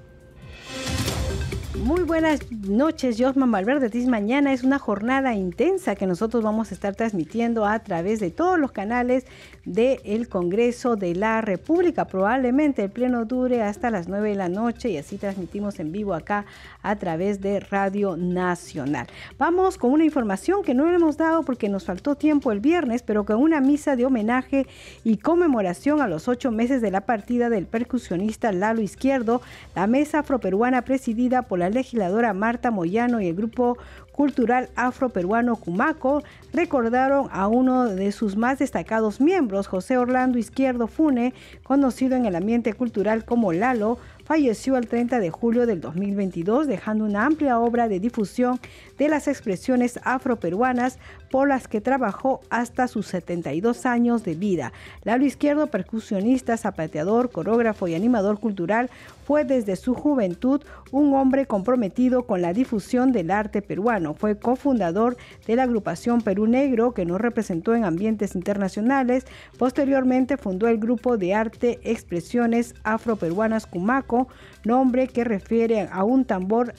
Muy buenas noches, Josman Valverde. Mañana es una jornada intensa que nosotros vamos a estar transmitiendo a través de todos los canales del Congreso de la República. Probablemente el pleno dure hasta las 9 de la noche y así transmitimos en vivo acá a través de Radio Nacional. Vamos con una información que no le hemos dado porque nos faltó tiempo el viernes, pero con una misa de homenaje y conmemoración a los ocho meses de la partida del percusionista Lalo Izquierdo, la mesa afroperuana presidida por la legisladora Marta Moyano y el grupo cultural afroperuano Cumaco recordaron a uno de sus más destacados miembros, José Orlando Izquierdo Fune, conocido en el ambiente cultural como Lalo, falleció el 30 de julio del 2022, dejando una amplia obra de difusión de las expresiones afroperuanas por las que trabajó hasta sus 72 años de vida. Lalo Izquierdo, percusionista, zapateador, coreógrafo y animador cultural, fue desde su juventud un hombre comprometido con la difusión del arte peruano. Fue cofundador de la agrupación Perú Negro, que nos representó en ambientes internacionales. Posteriormente fundó el grupo de arte Expresiones Afroperuanas Cumaco, nombre que refiere a un tambor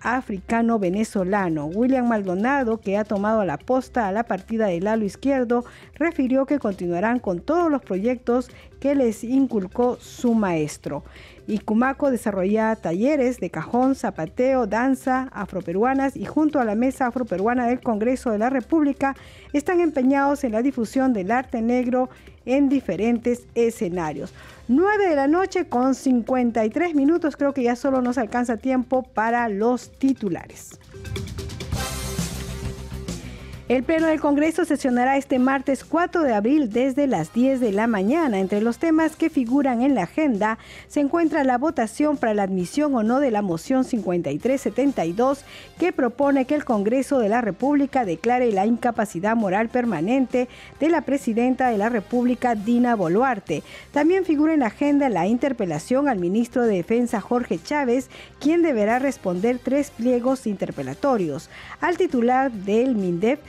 africano-venezolano. William Maldonado, que ha tomado la posta a la partida del Lalo Izquierdo, refirió que continuarán con todos los proyectos que les inculcó su maestro. Y Cumaco desarrolla talleres de cajón, zapateo, danza afroperuanas y junto a la Mesa Afroperuana del Congreso de la República están empeñados en la difusión del arte negro en diferentes escenarios. 9 de la noche con 53 minutos, creo que ya solo nos alcanza tiempo para los titulares. El Pleno del Congreso sesionará este martes 4 de abril desde las 10 de la mañana. Entre los temas que figuran en la agenda se encuentra la votación para la admisión o no de la moción 5372 que propone que el Congreso de la República declare la incapacidad moral permanente de la presidenta de la República, Dina Boluarte. También figura en la agenda la interpelación al ministro de Defensa, Jorge Chávez, quien deberá responder tres pliegos interpelatorios. Al titular del MINDEF,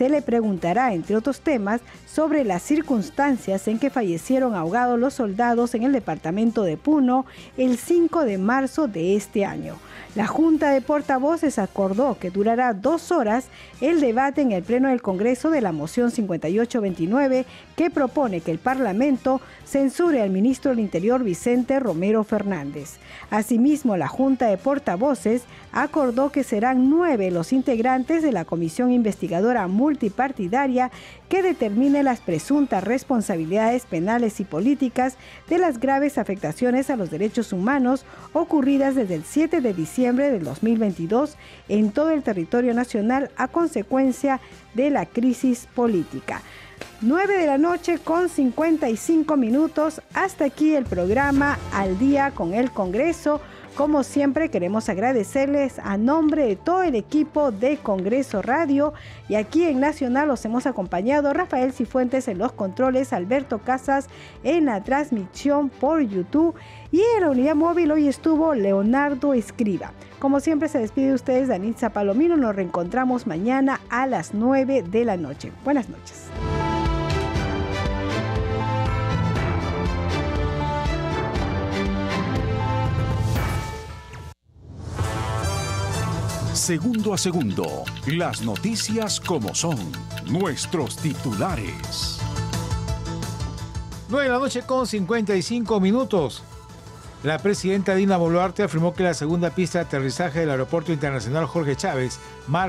se le preguntará, entre otros temas, sobre las circunstancias en que fallecieron ahogados los soldados en el departamento de Puno el 5 de marzo de este año. La Junta de Portavoces acordó que durará dos horas el debate en el Pleno del Congreso de la moción 5829 que propone que el Parlamento censure al ministro del Interior Vicente Romero Fernández. Asimismo, la Junta de Portavoces acordó que serán nueve los integrantes de la Comisión Investigadora Multipartidaria que determine las presuntas responsabilidades penales y políticas de las graves afectaciones a los derechos humanos ocurridas desde el 7 de diciembre del 2022 en todo el territorio nacional a consecuencia de la crisis política. 9 de la noche con 55 minutos. Hasta aquí el programa Al día con el Congreso. Como siempre queremos agradecerles a nombre de todo el equipo de Congreso Radio y aquí en Nacional los hemos acompañado Rafael Cifuentes en los controles, Alberto Casas en la transmisión por YouTube y en la unidad móvil hoy estuvo Leonardo Escriba. Como siempre se despide de ustedes Danitza Palomino, nos reencontramos mañana a las 9 de la noche. Buenas noches. Segundo a segundo, las noticias como son, nuestros titulares. 9 de la noche con 55 minutos. La presidenta Dina Boluarte afirmó que la segunda pista de aterrizaje del Aeropuerto Internacional Jorge Chávez marca